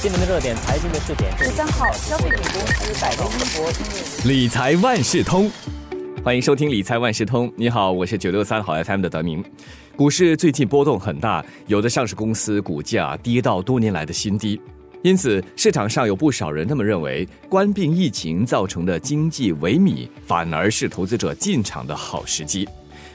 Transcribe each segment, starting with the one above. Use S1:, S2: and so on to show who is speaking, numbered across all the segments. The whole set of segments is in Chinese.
S1: 新闻的热点，财经的试点。
S2: 十三号，消费品公司百威英博
S3: 理财万事通，欢迎收听理财万事通。你好，我是九六三好 FM 的德明。股市最近波动很大，有的上市公司股价跌到多年来的新低，因此市场上有不少人那么认为，冠病疫情造成的经济萎靡，反而是投资者进场的好时机。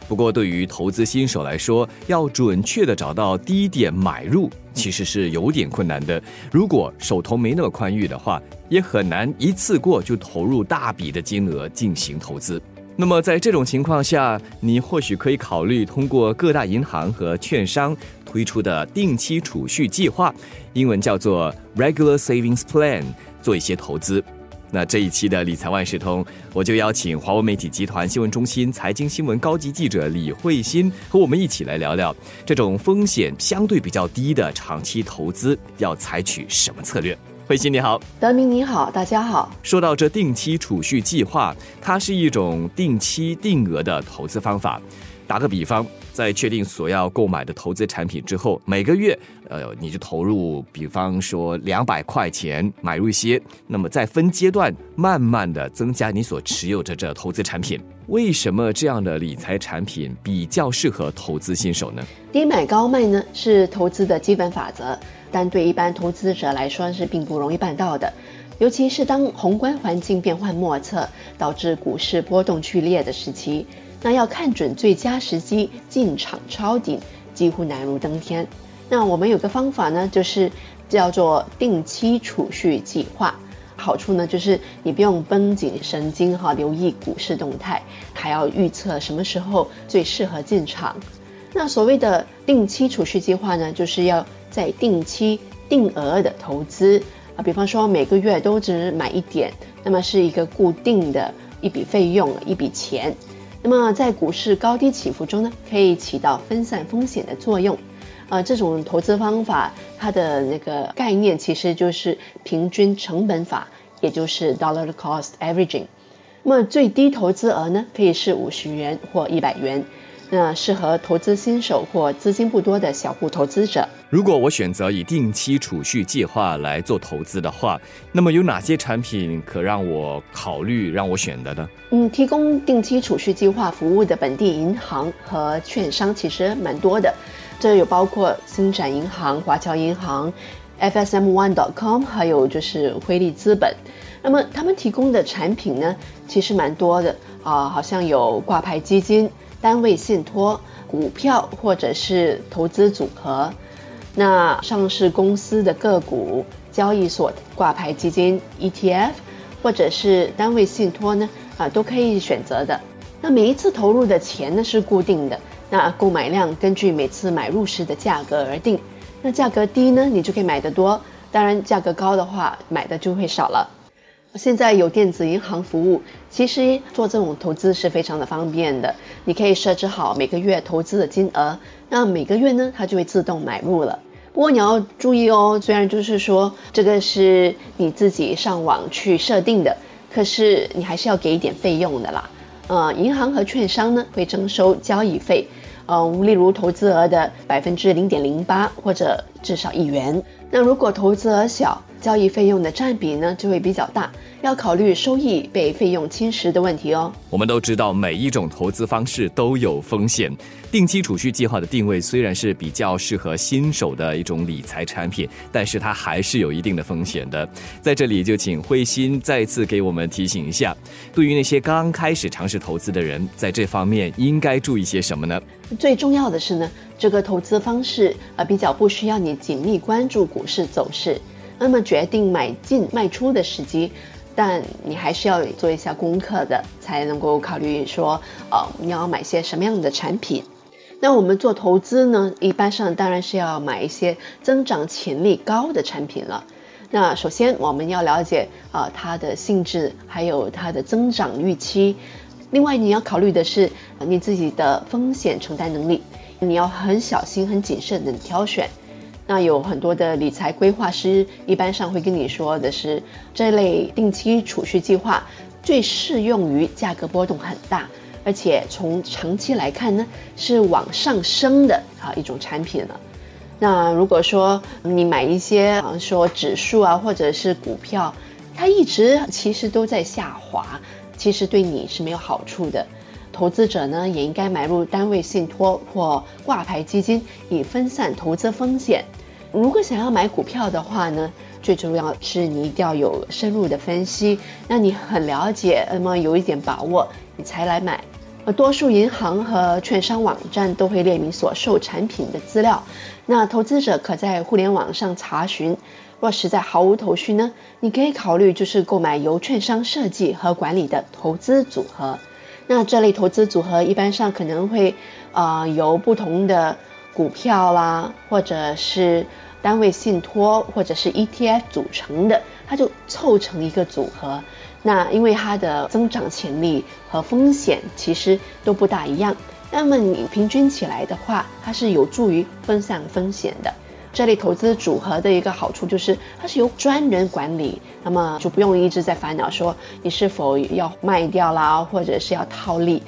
S3: 不过，对于投资新手来说，要准确的找到低点买入，其实是有点困难的。如果手头没那么宽裕的话，也很难一次过就投入大笔的金额进行投资。那么，在这种情况下，你或许可以考虑通过各大银行和券商推出的定期储蓄计划，英文叫做 Regular Savings Plan，做一些投资。那这一期的理财万事通，我就邀请华为媒体集团新闻中心财经新闻高级记者李慧欣和我们一起来聊聊这种风险相对比较低的长期投资要采取什么策略。慧欣你好，
S2: 德明你好，大家好。
S3: 说到这定期储蓄计划，它是一种定期定额的投资方法。打个比方。在确定所要购买的投资产品之后，每个月，呃，你就投入，比方说两百块钱买入一些，那么在分阶段慢慢的增加你所持有的这投资产品。为什么这样的理财产品比较适合投资新手呢？
S2: 低买高卖呢是投资的基本法则，但对一般投资者来说是并不容易办到的，尤其是当宏观环境变幻莫测，导致股市波动剧烈的时期。那要看准最佳时机进场抄底，几乎难如登天。那我们有个方法呢，就是叫做定期储蓄计划。好处呢，就是你不用绷紧神经哈，留意股市动态，还要预测什么时候最适合进场。那所谓的定期储蓄计划呢，就是要在定期定额的投资啊，比方说每个月都只买一点，那么是一个固定的一笔费用，一笔钱。那么在股市高低起伏中呢，可以起到分散风险的作用。呃，这种投资方法，它的那个概念其实就是平均成本法，也就是 dollar cost averaging。那么最低投资额呢，可以是五十元或一百元。那适合投资新手或资金不多的小户投资者。
S3: 如果我选择以定期储蓄计划来做投资的话，那么有哪些产品可让我考虑、让我选的呢？
S2: 嗯，提供定期储蓄计划服务的本地银行和券商其实蛮多的，这有包括星展银行、华侨银行、FSM One dot com，还有就是汇利资本。那么他们提供的产品呢，其实蛮多的啊，好像有挂牌基金。单位信托、股票或者是投资组合，那上市公司的个股、交易所挂牌基金 ETF，或者是单位信托呢，啊都可以选择的。那每一次投入的钱呢是固定的，那购买量根据每次买入时的价格而定。那价格低呢，你就可以买得多；当然价格高的话，买的就会少了。现在有电子银行服务，其实做这种投资是非常的方便的。你可以设置好每个月投资的金额，那每个月呢，它就会自动买入了。不过你要注意哦，虽然就是说这个是你自己上网去设定的，可是你还是要给一点费用的啦。呃，银行和券商呢会征收交易费，嗯，例如投资额的百分之零点零八或者至少一元。那如果投资额小，交易费用的占比呢就会比较大，要考虑收益被费用侵蚀的问题哦。
S3: 我们都知道，每一种投资方式都有风险。定期储蓄计划的定位虽然是比较适合新手的一种理财产品，但是它还是有一定的风险的。在这里就请慧心再次给我们提醒一下，对于那些刚开始尝试投资的人，在这方面应该注意些什么呢？
S2: 最重要的是呢，这个投资方式啊比较不需要你紧密关注股市走势。那么决定买进卖出的时机，但你还是要做一下功课的，才能够考虑说，呃，你要买些什么样的产品。那我们做投资呢，一般上当然是要买一些增长潜力高的产品了。那首先我们要了解啊它的性质，还有它的增长预期。另外你要考虑的是你自己的风险承担能力，你要很小心、很谨慎的挑选。那有很多的理财规划师，一般上会跟你说的是，这类定期储蓄计划最适用于价格波动很大，而且从长期来看呢，是往上升的啊一种产品了。那如果说你买一些啊说指数啊或者是股票，它一直其实都在下滑，其实对你是没有好处的。投资者呢也应该买入单位信托或挂牌基金，以分散投资风险。如果想要买股票的话呢，最重要是你一定要有深入的分析，那你很了解，那么有一点把握，你才来买。呃，多数银行和券商网站都会列明所售产品的资料，那投资者可在互联网上查询。若实在毫无头绪呢，你可以考虑就是购买由券商设计和管理的投资组合。那这类投资组合一般上可能会呃由不同的股票啦，或者是单位信托，或者是 ETF 组成的，它就凑成一个组合。那因为它的增长潜力和风险其实都不大一样，那么你平均起来的话，它是有助于分散风险的。这类投资组合的一个好处就是它是由专人管理，那么就不用一直在烦恼说你是否要卖掉啦，或者是要套利。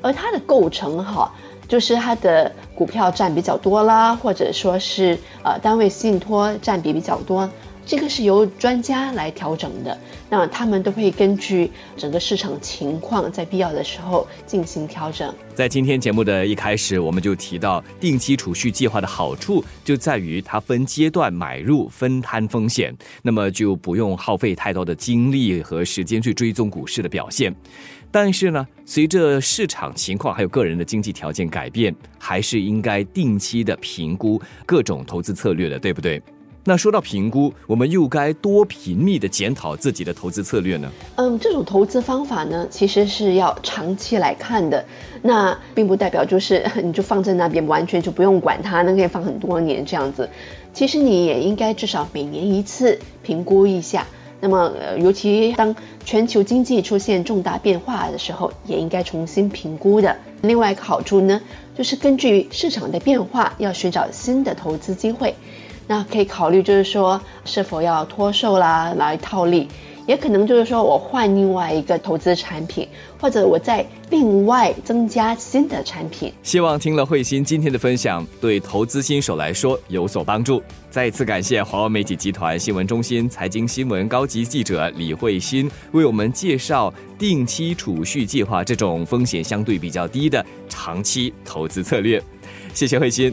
S2: 而它的构成哈，就是它的股票占比较多啦，或者说是呃单位信托占比比较多。这个是由专家来调整的，那他们都会根据整个市场情况，在必要的时候进行调整。
S3: 在今天节目的一开始，我们就提到定期储蓄计划的好处，就在于它分阶段买入，分摊风险，那么就不用耗费太多的精力和时间去追踪股市的表现。但是呢，随着市场情况还有个人的经济条件改变，还是应该定期的评估各种投资策略的，对不对？那说到评估，我们又该多频密的检讨自己的投资策略呢？
S2: 嗯，这种投资方法呢，其实是要长期来看的。那并不代表就是 你就放在那边，完全就不用管它，那可以放很多年这样子。其实你也应该至少每年一次评估一下。那么，尤其当全球经济出现重大变化的时候，也应该重新评估的。另外一个好处呢，就是根据市场的变化，要寻找新的投资机会。那可以考虑，就是说是否要脱售啦，来套利，也可能就是说我换另外一个投资产品，或者我再另外增加新的产品。
S3: 希望听了慧心今天的分享，对投资新手来说有所帮助。再次感谢华为媒体集团新闻中心财经新闻高级记者李慧心为我们介绍定期储蓄计划这种风险相对比较低的长期投资策略。谢谢慧心。